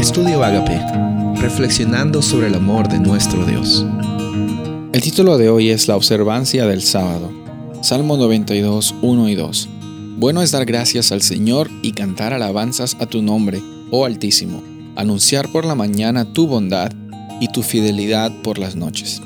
Estudio Agape, reflexionando sobre el amor de nuestro Dios. El título de hoy es La observancia del sábado. Salmo 92, 1 y 2. Bueno es dar gracias al Señor y cantar alabanzas a tu nombre, oh Altísimo, anunciar por la mañana tu bondad y tu fidelidad por las noches.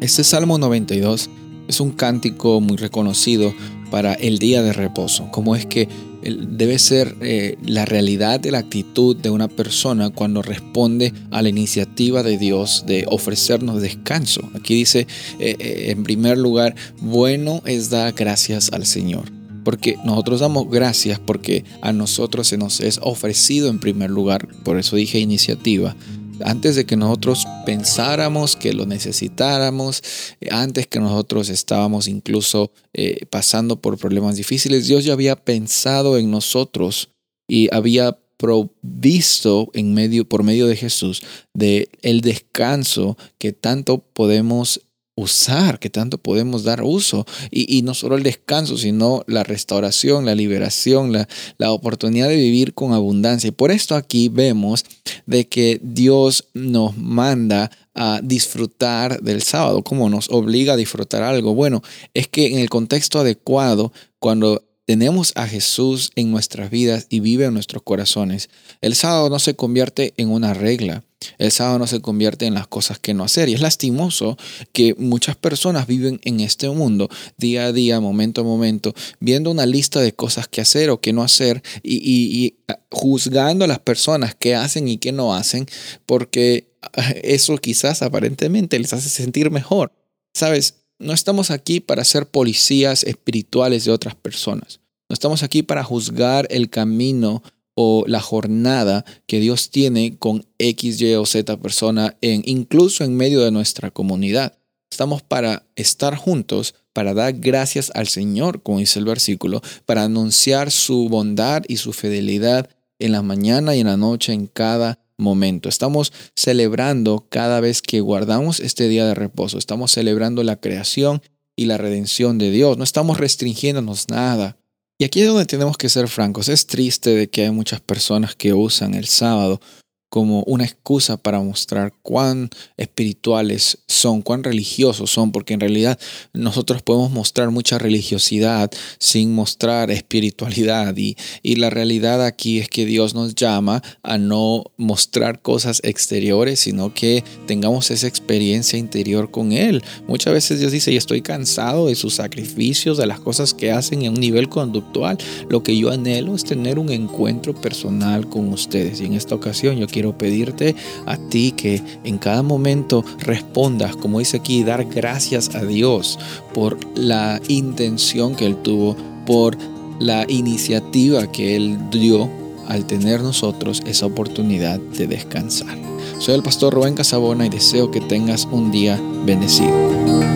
Este Salmo 92 es un cántico muy reconocido para el día de reposo, como es que debe ser eh, la realidad de la actitud de una persona cuando responde a la iniciativa de Dios de ofrecernos descanso. Aquí dice, eh, eh, en primer lugar, bueno es dar gracias al Señor. Porque nosotros damos gracias porque a nosotros se nos es ofrecido en primer lugar, por eso dije iniciativa, antes de que nosotros pensáramos que lo necesitáramos, eh, antes que nosotros estábamos incluso eh, pasando por problemas difíciles, Dios ya había pensado en nosotros y había provisto en medio, por medio de Jesús de el descanso que tanto podemos usar, que tanto podemos dar uso. Y, no solo el descanso, sino la restauración, la liberación, la, la, oportunidad de vivir con abundancia. Y por esto aquí vemos de que Dios nos manda a disfrutar del sábado, como nos obliga a disfrutar algo. Bueno, es que en el contexto adecuado, cuando tenemos a Jesús en nuestras vidas y vive en nuestros corazones, el sábado no se convierte en una regla. El sábado no se convierte en las cosas que no hacer. Y es lastimoso que muchas personas viven en este mundo día a día, momento a momento, viendo una lista de cosas que hacer o que no hacer y, y juzgando a las personas que hacen y que no hacen, porque eso quizás aparentemente les hace sentir mejor. Sabes, no estamos aquí para ser policías espirituales de otras personas. No estamos aquí para juzgar el camino o la jornada que Dios tiene con X, Y o Z persona, en, incluso en medio de nuestra comunidad. Estamos para estar juntos, para dar gracias al Señor, como dice el versículo, para anunciar su bondad y su fidelidad en la mañana y en la noche, en cada momento. Estamos celebrando cada vez que guardamos este día de reposo. Estamos celebrando la creación y la redención de Dios. No estamos restringiéndonos nada. Y aquí es donde tenemos que ser francos. Es triste de que hay muchas personas que usan el sábado como una excusa para mostrar cuán espirituales son, cuán religiosos son, porque en realidad nosotros podemos mostrar mucha religiosidad sin mostrar espiritualidad. Y, y la realidad aquí es que Dios nos llama a no mostrar cosas exteriores, sino que tengamos esa experiencia interior con Él. Muchas veces Dios dice, y estoy cansado de sus sacrificios, de las cosas que hacen en un nivel conductual. Lo que yo anhelo es tener un encuentro personal con ustedes. Y en esta ocasión yo quiero pedirte a ti que en cada momento respondas, como dice aquí, dar gracias a Dios por la intención que Él tuvo, por la iniciativa que Él dio al tener nosotros esa oportunidad de descansar. Soy el pastor Rubén Casabona y deseo que tengas un día bendecido.